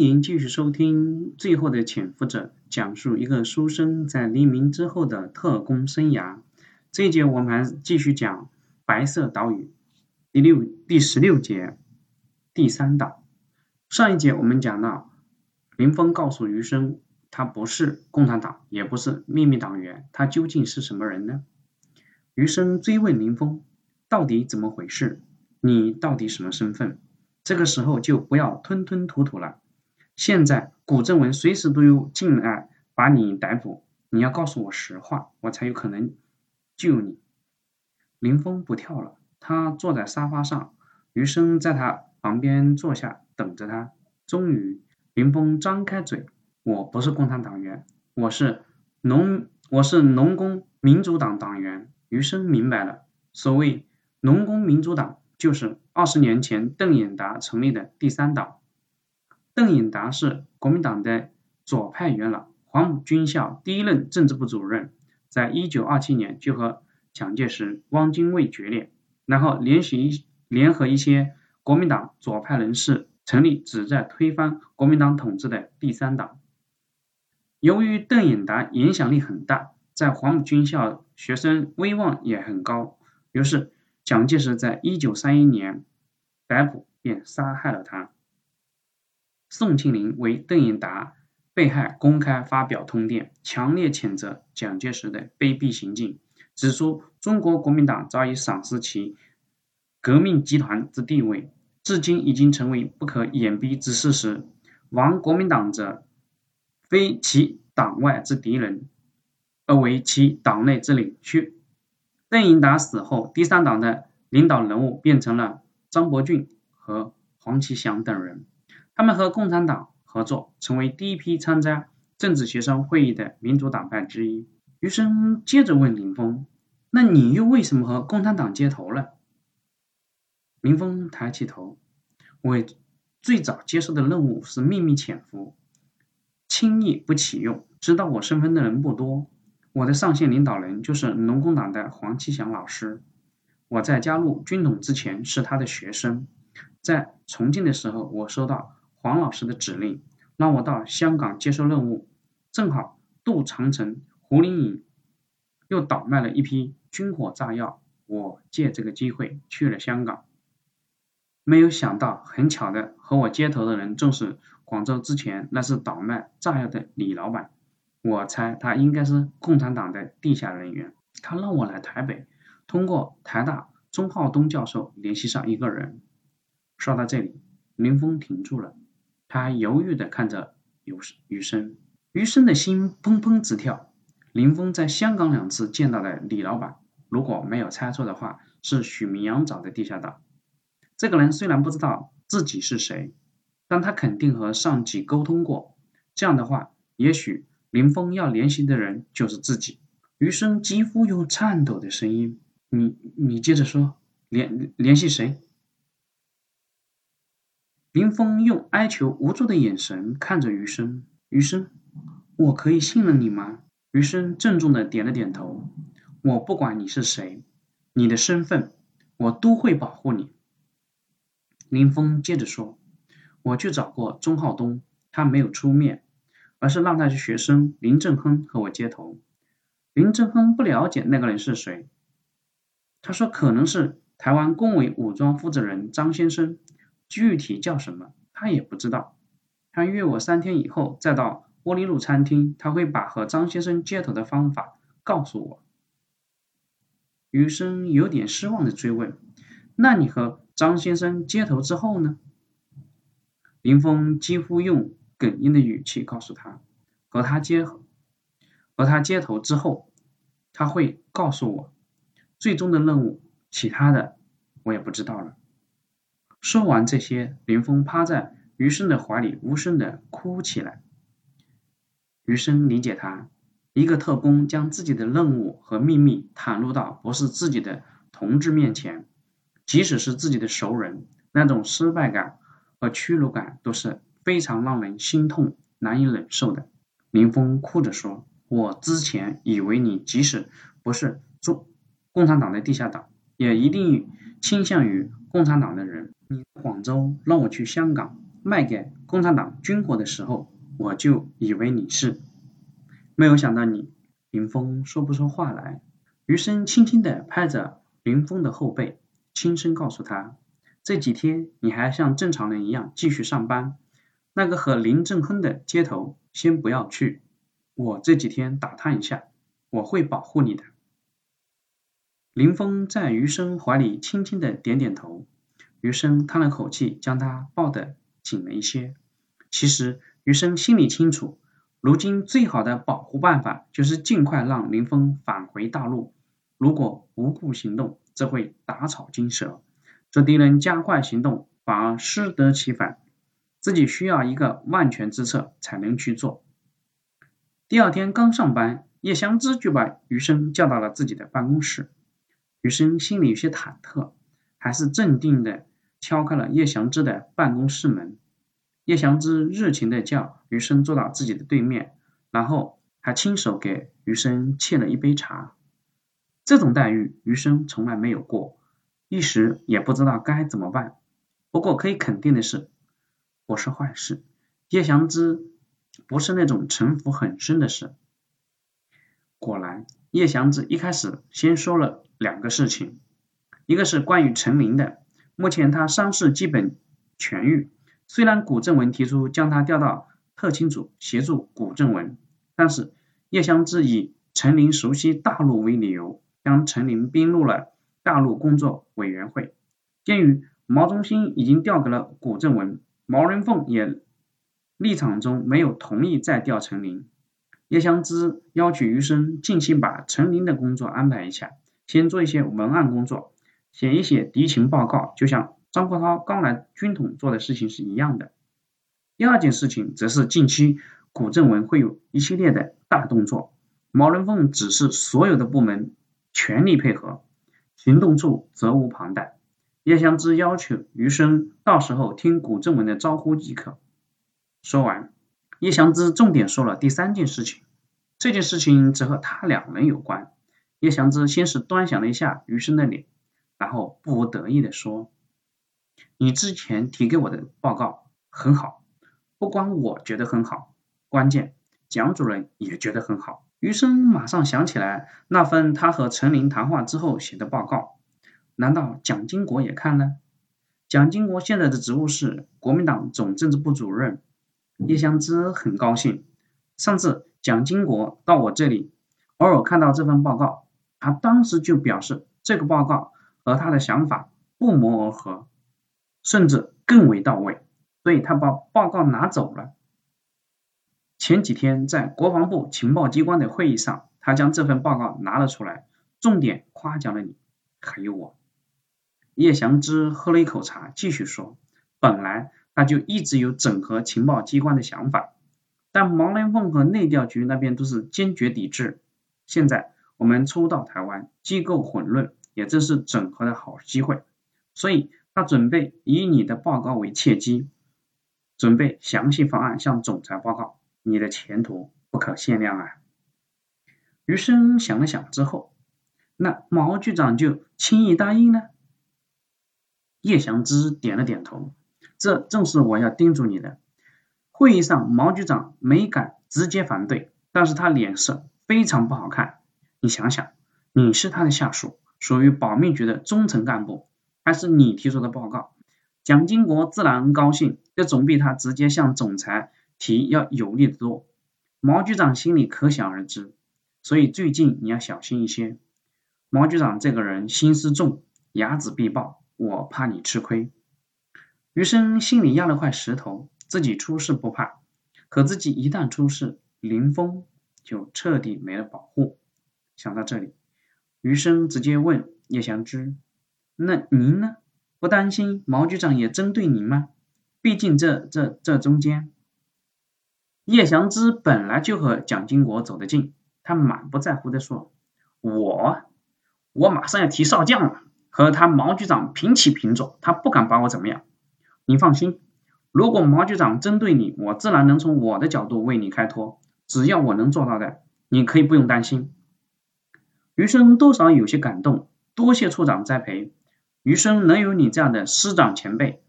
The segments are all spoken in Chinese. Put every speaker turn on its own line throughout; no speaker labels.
迎继续收听《最后的潜伏者》，讲述一个书生在黎明之后的特工生涯。这一节我们还继续讲《白色岛屿》第六第十六节第三岛。上一节我们讲到，林峰告诉余生，他不是共产党，也不是秘密党员，他究竟是什么人呢？余生追问林峰，到底怎么回事？你到底什么身份？这个时候就不要吞吞吐吐了。现在古正文随时都有进来把你逮捕，你要告诉我实话，我才有可能救你。林峰不跳了，他坐在沙发上，余生在他旁边坐下等着他。终于，林峰张开嘴：“我不是共产党员，我是农，我是农工民主党党员。”余生明白了，所谓农工民主党，就是二十年前邓演达成立的第三党。邓颖达是国民党的左派元老，黄埔军校第一任政治部主任，在一九二七年就和蒋介石、汪精卫决裂，然后联系联合一些国民党左派人士，成立旨在推翻国民党统治的第三党。由于邓颖达影响力很大，在黄埔军校学生威望也很高，于是蒋介石在一九三一年逮捕并杀害了他。宋庆龄为邓颖达被害公开发表通电，强烈谴责蒋介石的卑鄙行径，指出中国国民党早已丧失其革命集团之地位，至今已经成为不可掩蔽之事实。亡国民党者，非其党外之敌人，而为其党内之领袖。邓颖达死后，第三党的领导人物变成了张伯俊和黄其祥等人。他们和共产党合作，成为第一批参加政治协商会议的民主党派之一。余生接着问林峰：“那你又为什么和共产党接头了？”林峰抬起头：“我最早接受的任务是秘密潜伏，轻易不启用，知道我身份的人不多。我的上线领导人就是农工党的黄其祥老师。我在加入军统之前是他的学生，在重庆的时候，我收到。”黄老师的指令让我到香港接受任务，正好杜长城、胡林颖又倒卖了一批军火炸药，我借这个机会去了香港。没有想到，很巧的，和我接头的人正是广州之前那是倒卖炸药的李老板。我猜他应该是共产党的地下人员。他让我来台北，通过台大钟浩东教授联系上一个人。说到这里，林峰停住了。他犹豫地看着余余生，余生的心砰砰直跳。林峰在香港两次见到的李老板，如果没有猜错的话，是许明阳找的地下党。这个人虽然不知道自己是谁，但他肯定和上级沟通过。这样的话，也许林峰要联系的人就是自己。余生几乎用颤抖的声音：“你你接着说，联联系谁？”林峰用哀求无助的眼神看着余生，余生，我可以信任你吗？余生郑重的点了点头。我不管你是谁，你的身份，我都会保护你。林峰接着说：“我去找过钟浩东，他没有出面，而是让他的学生林正亨和我接头。林正亨不了解那个人是谁，他说可能是台湾工委武装负责人张先生。”具体叫什么，他也不知道。他约我三天以后再到玻璃路餐厅，他会把和张先生接头的方法告诉我。余生有点失望的追问：“那你和张先生接头之后呢？”林峰几乎用哽咽的语气告诉他：“和他接和他接头之后，他会告诉我最终的任务，其他的我也不知道了。”说完这些，林峰趴在余生的怀里，无声的哭起来。余生理解他，一个特工将自己的任务和秘密袒露到不是自己的同志面前，即使是自己的熟人，那种失败感和屈辱感都是非常让人心痛、难以忍受的。林峰哭着说：“我之前以为你即使不是中共产党的地下党，也一定倾向于共产党的人。”你广州让我去香港，卖给共产党军火的时候，我就以为你是，没有想到你。林峰说不出话来，余生轻轻地拍着林峰的后背，轻声告诉他：这几天你还像正常人一样继续上班，那个和林正亨的接头先不要去，我这几天打探一下，我会保护你的。林峰在余生怀里轻轻的点点头，余生叹了口气，将他抱得紧了一些。其实余生心里清楚。如今最好的保护办法就是尽快让林峰返回大陆。如果无故行动，这会打草惊蛇，这敌人加快行动反而适得其反。自己需要一个万全之策才能去做。第二天刚上班，叶湘之就把余生叫到了自己的办公室。余生心里有些忐忑，还是镇定的敲开了叶祥之的办公室门。叶祥之热情的叫余生坐到自己的对面，然后还亲手给余生沏了一杯茶。这种待遇余生从来没有过，一时也不知道该怎么办。不过可以肯定的是，不是坏事。叶祥之不是那种城府很深的事。果然，叶祥之一开始先说了两个事情，一个是关于陈林的，目前他伤势基本痊愈。虽然古正文提出将他调到特勤组协助古正文，但是叶湘之以陈林熟悉大陆为理由，将陈林编入了大陆工作委员会。鉴于毛中心已经调给了古正文，毛人凤也立场中没有同意再调陈林。叶湘之要求余生尽心把陈林的工作安排一下，先做一些文案工作，写一写敌情报告，就像。张国焘刚来军统做的事情是一样的。第二件事情则是近期古正文会有一系列的大动作，毛人凤指示所有的部门全力配合，行动处责无旁贷。叶湘之要求余生到时候听古正文的招呼即可。说完，叶湘之重点说了第三件事情，这件事情则和他两人有关。叶湘之先是端详了一下余生的脸，然后不无得意的说。你之前提给我的报告很好，不光我觉得很好，关键蒋主任也觉得很好。余生马上想起来那份他和陈林谈话之后写的报告，难道蒋经国也看了？蒋经国现在的职务是国民党总政治部主任。叶湘之很高兴，上次蒋经国到我这里，偶尔看到这份报告，他当时就表示这个报告和他的想法不谋而合。甚至更为到位，所以他把报告拿走了。前几天在国防部情报机关的会议上，他将这份报告拿了出来，重点夸奖了你，还有我。叶祥之喝了一口茶，继续说：“本来他就一直有整合情报机关的想法，但毛连凤和内调局那边都是坚决抵制。现在我们初到台湾，机构混乱，也正是整合的好机会，所以。”他准备以你的报告为契机，准备详细方案向总裁报告，你的前途不可限量啊！余生想了想之后，那毛局长就轻易答应了？叶祥之点了点头，这正是我要叮嘱你的。会议上，毛局长没敢直接反对，但是他脸色非常不好看。你想想，你是他的下属，属于保密局的中层干部。还是你提出的报告，蒋经国自然高兴，这总比他直接向总裁提要有利的多。毛局长心里可想而知，所以最近你要小心一些。毛局长这个人心思重，睚眦必报，我怕你吃亏。余生心里压了块石头，自己出事不怕，可自己一旦出事，林峰就彻底没了保护。想到这里，余生直接问叶祥之。那您呢？不担心毛局长也针对您吗？毕竟这这这中间，叶祥之本来就和蒋经国走得近，他满不在乎的说：“我我马上要提少将了，和他毛局长平起平坐，他不敢把我怎么样。你放心，如果毛局长针对你，我自然能从我的角度为你开脱，只要我能做到的，你可以不用担心。”余生多少有些感动，多谢处长栽培。余生能有你这样的师长前辈，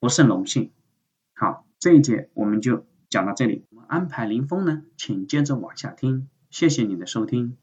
不胜荣幸。好这一节我们就讲到这里。我们安排林峰呢，请接着往下听。谢谢你的收听。